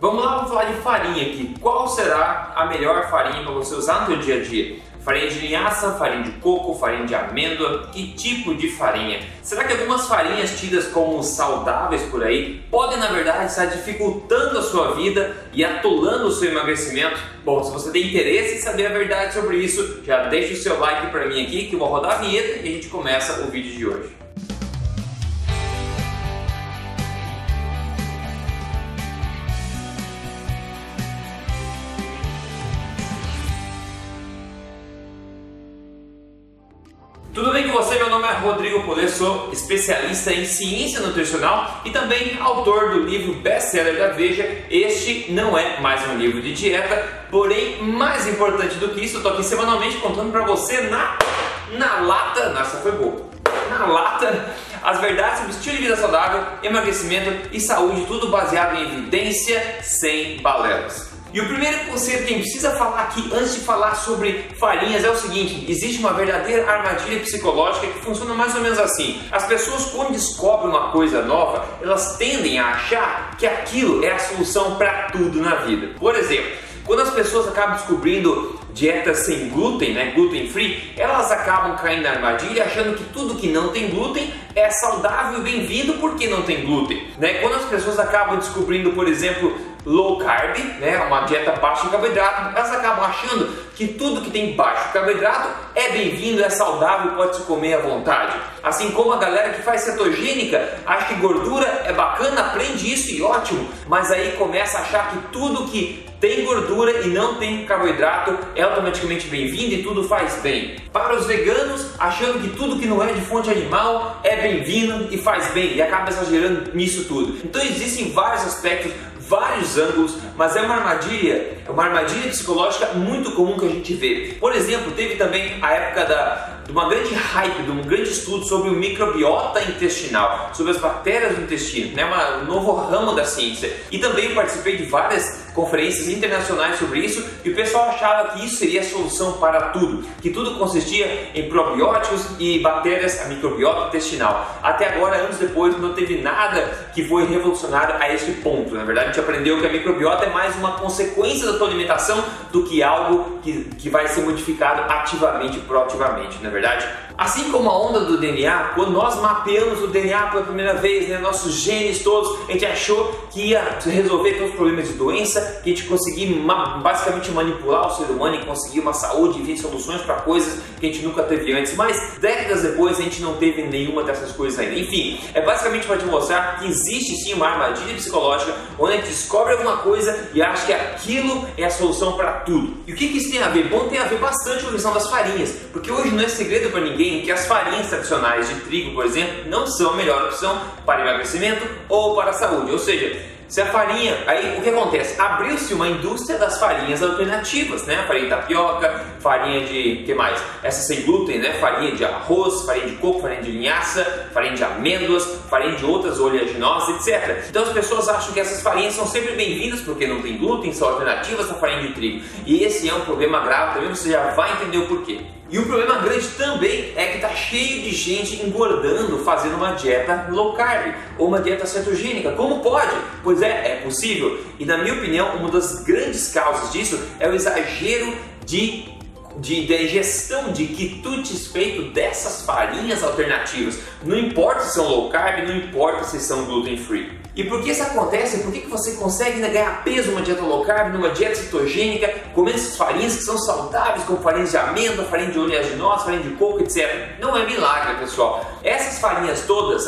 Vamos lá, vamos falar de farinha aqui. Qual será a melhor farinha para você usar no seu dia a dia? Farinha de linhaça, farinha de coco, farinha de amêndoa, que tipo de farinha? Será que algumas farinhas tidas como saudáveis por aí podem na verdade estar dificultando a sua vida e atolando o seu emagrecimento? Bom, se você tem interesse em saber a verdade sobre isso, já deixa o seu like para mim aqui que eu vou rodar a vinheta e a gente começa o vídeo de hoje. Você? Meu nome é Rodrigo Polê, sou especialista em ciência nutricional e também autor do livro best-seller da Veja. Este não é mais um livro de dieta, porém, mais importante do que isso, estou aqui semanalmente contando para você na, na lata, nossa, foi boa, na lata, as verdades sobre estilo de vida saudável, emagrecimento e saúde, tudo baseado em evidência, sem balelas. E o primeiro conceito que a gente precisa falar aqui antes de falar sobre farinhas é o seguinte: existe uma verdadeira armadilha psicológica que funciona mais ou menos assim. As pessoas, quando descobrem uma coisa nova, elas tendem a achar que aquilo é a solução para tudo na vida. Por exemplo, quando as pessoas acabam descobrindo dietas sem glúten, né, gluten free, elas acabam caindo na armadilha achando que tudo que não tem glúten é saudável e bem-vindo porque não tem glúten. Né? Quando as pessoas acabam descobrindo, por exemplo, low carb, né, uma dieta baixa em carboidrato, elas acabam achando que tudo que tem baixo carboidrato é bem-vindo, é saudável, pode se comer à vontade. Assim como a galera que faz cetogênica acha que gordura é bacana, aprende isso e ótimo, mas aí começa a achar que tudo que tem gordura e não tem carboidrato é automaticamente bem-vindo e tudo faz bem. Para os veganos, achando que tudo que não é de fonte animal é bem-vindo e faz bem e acaba exagerando nisso tudo. Então existem vários aspectos vários ângulos, mas é uma armadilha, é uma armadilha psicológica muito comum que a gente vê. Por exemplo, teve também a época da de uma grande hype, de um grande estudo sobre o microbiota intestinal, sobre as bactérias do intestino, né? um novo ramo da ciência. E também participei de várias conferências internacionais sobre isso e o pessoal achava que isso seria a solução para tudo, que tudo consistia em probióticos e bactérias, a microbiota intestinal. Até agora, anos depois, não teve nada que foi revolucionário a este ponto. Na verdade, a gente aprendeu que a microbiota é mais uma consequência da tua alimentação do que algo que, que vai ser modificado ativamente, proativamente, na verdade verdade? Assim como a onda do DNA, quando nós mapeamos o DNA pela primeira vez, né, nossos genes todos, a gente achou que ia resolver todos os problemas de doença, que a gente conseguia basicamente manipular o ser humano e conseguir uma saúde e vir soluções para coisas que a gente nunca teve antes. Mas décadas depois a gente não teve nenhuma dessas coisas ainda. Enfim, é basicamente para te mostrar que existe sim uma armadilha psicológica onde a gente descobre alguma coisa e acha que aquilo é a solução para tudo. E o que, que isso tem a ver? Bom, tem a ver bastante com a questão das farinhas, porque hoje não é segredo para ninguém que as farinhas tradicionais de trigo, por exemplo, não são a melhor opção para emagrecimento ou para a saúde. Ou seja, se a farinha, aí o que acontece? Abriu-se uma indústria das farinhas alternativas, né? Farinha de tapioca, farinha de, que mais? Essa sem glúten, né? Farinha de arroz, farinha de coco, farinha de linhaça, farinha de amêndoas, farinha de outras oleaginosas, etc. Então as pessoas acham que essas farinhas são sempre bem-vindas porque não tem glúten, são alternativas à farinha de trigo. E esse é um problema grave, também você já vai entender o porquê. E o problema grande também é que tá cheio de gente engordando fazendo uma dieta low carb ou uma dieta cetogênica. Como pode? Pois é, é possível. E na minha opinião, uma das grandes causas disso é o exagero de de, ingestão de quitutes feito dessas farinhas alternativas. Não importa se são low carb, não importa se são gluten free. E por que isso acontece? Por que, que você consegue né, ganhar peso numa dieta low carb, numa dieta cetogênica, comendo essas farinhas que são saudáveis, como farinhas de amêndoa, farinha de oleaginosa, farinha de coco, etc. Não é milagre, pessoal. Essas farinhas todas,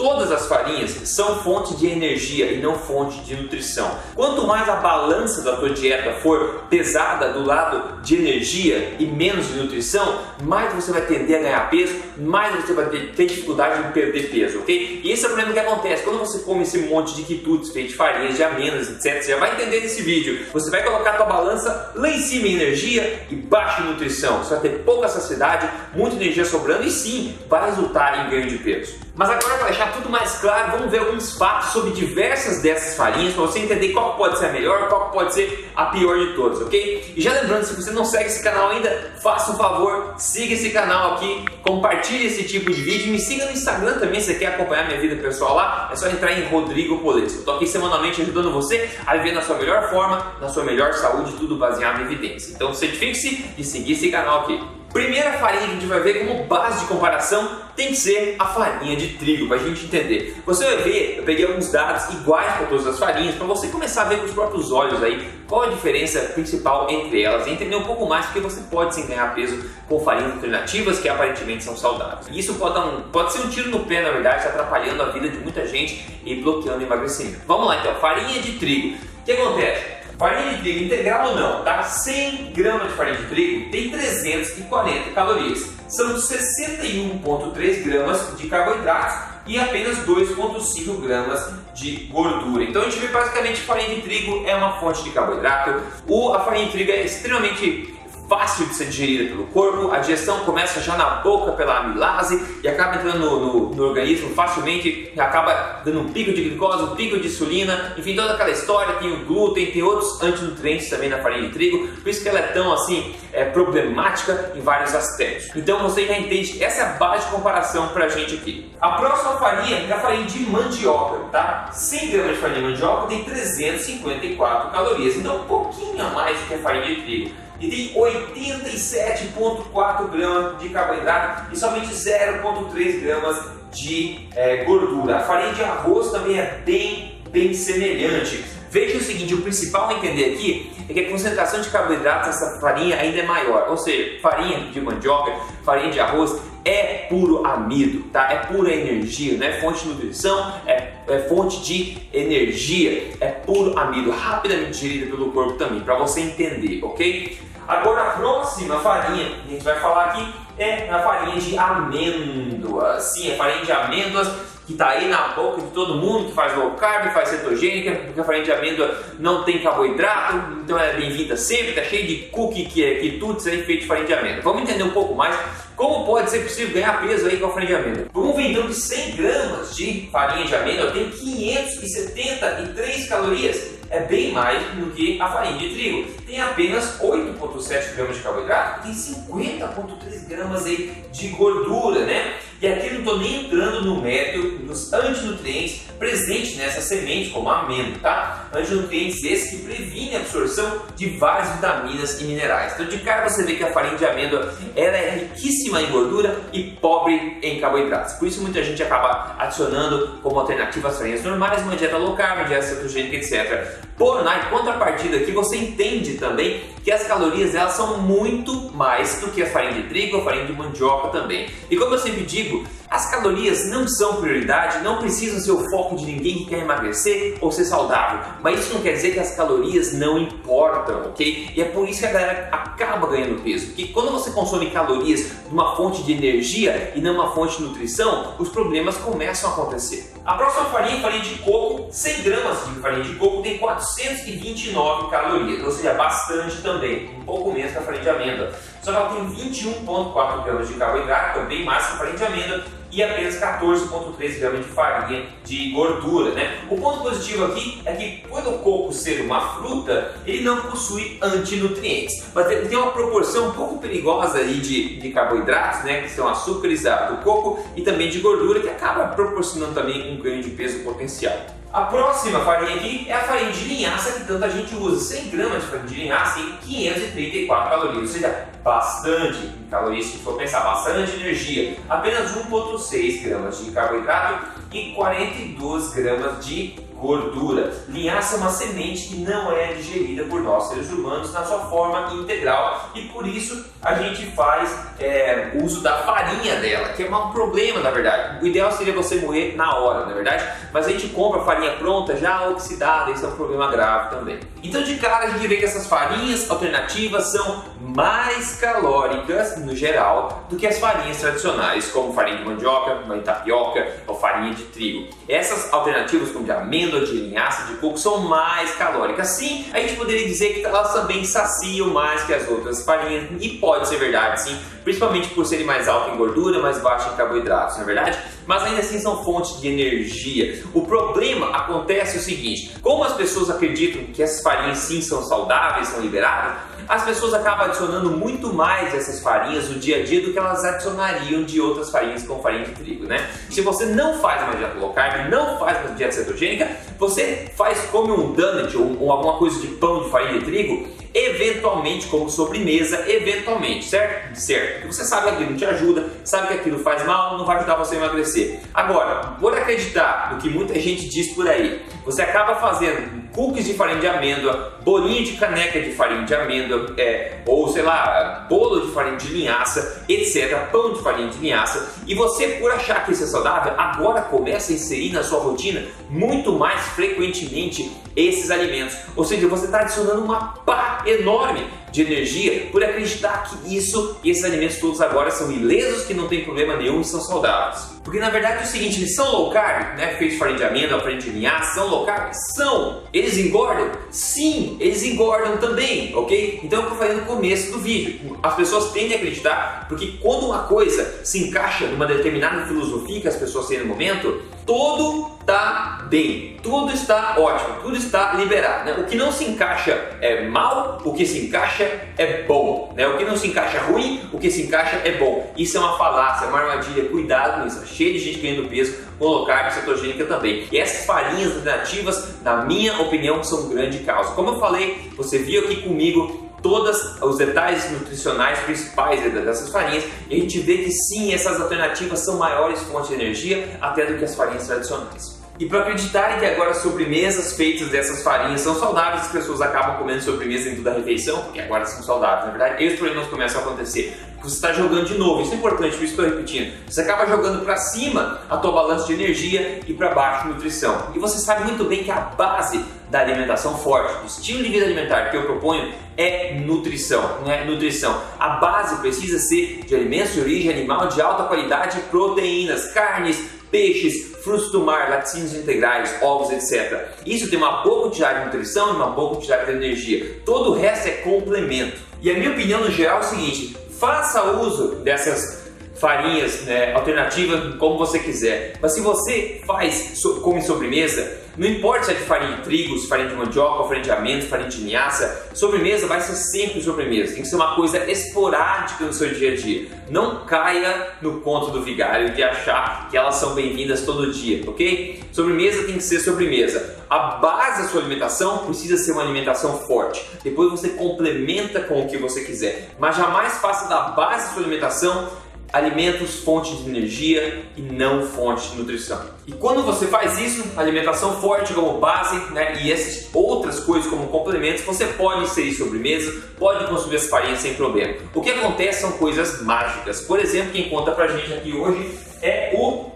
todas as farinhas são fonte de energia e não fonte de nutrição. Quanto mais a balança da tua dieta for pesada do lado de energia e menos de nutrição, mais você vai tender a ganhar peso, mais você vai ter dificuldade em perder peso, ok? E esse é o problema que acontece quando você come esse monte de quitutes feitos de farinhas, de amêndoas, etc. Você já vai entender nesse vídeo. Você vai colocar a tua balança lá em cima em energia e baixa em nutrição. Você vai ter pouca saciedade, muita energia sobrando e sim, vai resultar em ganho de peso. Mas agora para deixar tudo mais claro, vamos ver alguns fatos sobre diversas dessas farinhas para você entender qual pode ser a melhor, qual pode ser a pior de todas, ok? E já lembrando, se você não segue esse canal ainda, faça um favor, siga esse canal aqui, compartilhe esse tipo de vídeo, me siga no Instagram também, se você quer acompanhar minha vida pessoal lá, é só entrar em Rodrigo Polesso. Eu tô aqui semanalmente ajudando você a viver na sua melhor forma, na sua melhor saúde, tudo baseado em evidência. Então certifique-se de seguir esse canal aqui. Primeira farinha que a gente vai ver como base de comparação tem que ser a farinha de trigo, para a gente entender. Você vai ver, eu peguei alguns dados iguais para todas as farinhas, para você começar a ver com os próprios olhos aí qual a diferença principal entre elas e entender um pouco mais porque você pode sim ganhar peso com farinhas alternativas que aparentemente são saudáveis. E isso pode, um, pode ser um tiro no pé, na verdade, atrapalhando a vida de muita gente e bloqueando o emagrecimento. Vamos lá então, farinha de trigo. O que acontece? Farinha de trigo integral ou não, tá? 100 gramas de farinha de trigo tem 340 calorias. São 61,3 gramas de carboidratos e apenas 2,5 gramas de gordura. Então a gente vê basicamente que farinha de trigo é uma fonte de carboidrato. O, a farinha de trigo é extremamente fácil de ser digerida pelo corpo, a digestão começa já na boca pela amilase e acaba entrando no, no, no organismo facilmente, acaba dando um pico de glicose, um pico de insulina, enfim, toda aquela história, tem o glúten, tem outros antinutrientes também na farinha de trigo, por isso que ela é tão assim, é, problemática em vários aspectos. Então você já entende, essa é a base de comparação pra gente aqui. A próxima farinha é a farinha de mandioca, tá? 100 gramas de farinha de mandioca tem 354 calorias, então um pouquinho a mais do que a farinha de trigo e tem 87,4 gramas de carboidrato e somente 0,3 gramas de é, gordura. A farinha de arroz também é bem, bem semelhante. Veja o seguinte, o principal a entender aqui é que a concentração de carboidratos nessa farinha ainda é maior, ou seja, farinha de mandioca, farinha de arroz é puro amido, tá? É pura energia, não é fonte de nutrição, é, é fonte de energia, é puro amido, rapidamente digerido pelo corpo também, para você entender, ok? Agora a próxima farinha que a gente vai falar aqui é a farinha de amêndoas. Sim, a farinha de amêndoas que está aí na boca de todo mundo que faz low carb, faz cetogênica, porque a farinha de amêndoa não tem carboidrato, então é bem-vinda sempre, está cheio de cookie que é que tudo isso aí feito de farinha de amêndoa. Vamos entender um pouco mais como pode ser possível ganhar peso aí com a farinha de amêndoa. Vamos ver então que 100 gramas de farinha de amêndoa tem 573 calorias é bem mais do que a farinha de trigo. Tem apenas 8,7 gramas de carboidrato e tem 50,3 gramas aí de gordura, né? E aqui não estou nem entrando no mérito dos antinutrientes presentes nessa semente, como a amêndoa, tá? Antinutrientes esses que previnem a absorção de várias vitaminas e minerais. Então, de cara você vê que a farinha de amêndoa ela é riquíssima em gordura e pobre em carboidratos. Por isso, muita gente acaba adicionando como alternativa às farinhas normais uma dieta low carb, dieta cetogênica, etc. Por na contrapartida aqui você entende também que as calorias elas são muito mais do que a farinha de trigo, a farinha de mandioca também. E como eu sempre digo, as calorias não são prioridade, não precisam ser o foco de ninguém que quer emagrecer ou ser saudável. Mas isso não quer dizer que as calorias não importam, ok? E é por isso que a galera acaba ganhando peso. Porque quando você consome calorias de uma fonte de energia e não uma fonte de nutrição, os problemas começam a acontecer. A próxima farinha, farinha de coco, 100 gramas de farinha de coco tem 429 calorias, ou seja, bastante também, um pouco menos que a farinha de amêndoa. Só que ela tem 21,4 gramas de carboidrato, também mais que a farinha de amêndoa, e apenas 14,3 gramas de farinha de gordura. Né? O ponto positivo aqui é que, por o coco ser uma fruta, ele não possui antinutrientes, mas ele tem uma proporção um pouco perigosa aí de, de carboidratos, né, que são açúcares do coco, e também de gordura, que acaba proporcionando também um ganho de peso potencial. A próxima farinha aqui é a farinha de linhaça que tanta gente usa. 100 gramas de farinha de linhaça tem 534 calorias, ou seja, bastante calorias se for pensar, bastante energia. Apenas 1,6 gramas de carboidrato e 42 gramas de gordura. Linhaça é uma semente que não é digerida por nós seres humanos na sua forma integral e por isso a gente faz é, uso da farinha dela, que é um problema na verdade. O ideal seria você moer na hora, na verdade, mas a gente compra farinha pronta já oxidada, isso é um problema grave também. Então de cara a gente vê que essas farinhas alternativas são mais calóricas no geral do que as farinhas tradicionais, como farinha de mandioca, tapioca ou farinha de trigo. Essas alternativas como de amêndoa amêndoa, de linhaça, de coco são mais calóricas. Sim, a gente poderia dizer que elas também saciam mais que as outras farinhas, e pode ser verdade, sim, principalmente por serem mais altas em gordura, mais baixas em carboidratos, não é verdade? Mas ainda assim são fontes de energia. O problema acontece o seguinte: como as pessoas acreditam que essas farinhas sim são saudáveis, são liberadas, as pessoas acabam adicionando muito mais essas farinhas no dia a dia do que elas adicionariam de outras farinhas como farinha de trigo, né? Se você não faz uma dieta low carb, não faz uma dieta cetogênica, você faz come um donut ou, ou alguma coisa de pão de farinha de trigo, eventualmente como sobremesa, eventualmente, certo? Certo. Você sabe que aquilo não te ajuda, sabe que aquilo faz mal, não vai ajudar você a emagrecer. Agora, por acreditar no que muita gente diz por aí, você acaba fazendo cookies de farinha de amêndoa, bolinho de caneca de farinha de amêndoa, é, ou sei lá, bolo de farinha de linhaça, etc., pão de farinha de linhaça, e você, por achar que isso é saudável, agora começa a inserir na sua rotina muito mais frequentemente esses alimentos. Ou seja, você está adicionando uma pá enorme de energia por acreditar que isso e esses alimentos todos agora são ilesos, que não tem problema nenhum e são saudáveis. Porque na verdade é o seguinte, eles são low carb, né? Feitos de farinha de amêndoa, farinha de linhaça, são low carb? São! Eles engordam? Sim, eles engordam também, ok? Então é o que eu falei no começo do vídeo. As pessoas tendem a acreditar porque quando uma coisa se encaixa numa determinada filosofia que as pessoas têm no momento, todo está bem, tudo está ótimo, tudo está liberado. Né? O que não se encaixa é mal, o que se encaixa é bom. Né? O que não se encaixa ruim, o que se encaixa é bom. Isso é uma falácia, é uma armadilha. Cuidado com isso. Cheio de gente ganhando peso carb cetogênica também. E essas farinhas alternativas, na minha opinião, são um grande causa. Como eu falei, você viu aqui comigo todos os detalhes nutricionais principais dessas farinhas e a gente vê que sim, essas alternativas são maiores fontes de energia até do que as farinhas tradicionais. E para acreditarem que agora sobremesas feitas dessas farinhas são saudáveis, as pessoas acabam comendo sobremesa em toda a refeição, porque agora são saudáveis, na verdade, esses problemas começam a acontecer. Você está jogando de novo, isso é importante, por isso estou repetindo. Você acaba jogando para cima a tua balança de energia e para baixo nutrição. E você sabe muito bem que a base da alimentação forte, do estilo de vida alimentar que eu proponho é nutrição, não é nutrição. A base precisa ser de alimentos de origem animal de alta qualidade, proteínas, carnes, peixes, frutos do mar, laticínios integrais, ovos, etc. Isso tem uma boa quantidade de nutrição e uma boa quantidade de energia. Todo o resto é complemento. E a minha opinião no geral é o seguinte: faça uso dessas farinhas né, alternativas como você quiser. Mas se você faz, come sobremesa, não importa se é de farinha de trigo, se é farinha de mandioca, farinha de amêndoas, farinha de linhaça, sobremesa vai ser sempre sobremesa. Tem que ser uma coisa esporádica no seu dia a dia. Não caia no conto do vigário de achar que elas são bem-vindas todo dia, ok? Sobremesa tem que ser sobremesa. A base da sua alimentação precisa ser uma alimentação forte. Depois você complementa com o que você quiser. Mas jamais faça da base da sua alimentação alimentos fonte de energia e não fonte de nutrição. E quando você faz isso, alimentação forte como base, né, e essas outras coisas como complementos, você pode inserir sobremesa, pode consumir as farinhas sem problema. O que acontece são coisas mágicas. Por exemplo, quem conta pra gente aqui hoje é o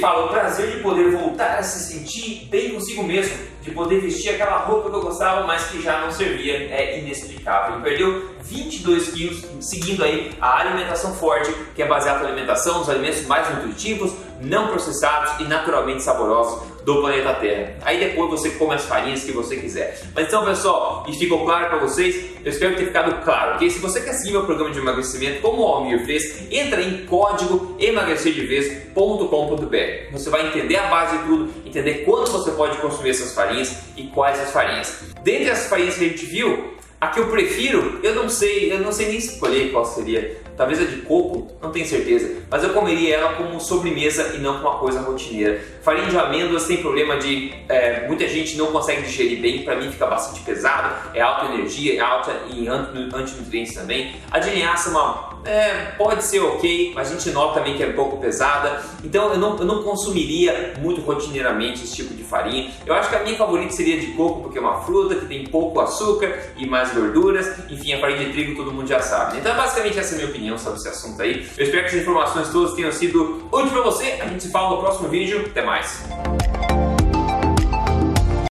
fala o prazer de poder voltar a se sentir bem consigo mesmo, de poder vestir aquela roupa que eu gostava, mas que já não servia, é inexplicável. Ele perdeu 22 quilos seguindo aí a alimentação forte, que é baseada na alimentação dos alimentos mais nutritivos, não processados e naturalmente saborosos do planeta Terra. Aí depois você come as farinhas que você quiser. Mas então, pessoal, isso ficou claro para vocês? Eu espero ter ficado claro, ok? Se você quer seguir meu programa de emagrecimento, como o Almir fez, entra em código emagrecerdevez.com.br. Você vai entender a base de tudo, entender quanto você pode consumir essas farinhas e quais as farinhas. Dentre as farinhas que a gente viu, a que eu prefiro, eu não sei, eu não sei nem escolher qual seria. Talvez a de coco, não tenho certeza. Mas eu comeria ela como sobremesa e não como uma coisa rotineira. Farinha de amêndoas tem problema de é, muita gente não consegue digerir bem. Para mim fica bastante pesado. É alta energia, é alta em antinutrientes também. A de linhaça é uma é, pode ser ok, mas a gente nota também que é um pouco pesada. Então eu não, eu não consumiria muito rotineiramente esse tipo de farinha. Eu acho que a minha favorita seria de coco, porque é uma fruta que tem pouco açúcar e mais gorduras. Enfim, a farinha de trigo todo mundo já sabe. Então basicamente essa é a minha opinião sobre esse assunto aí. Eu espero que as informações todas tenham sido úteis para você. A gente se fala no próximo vídeo. Até mais! advice.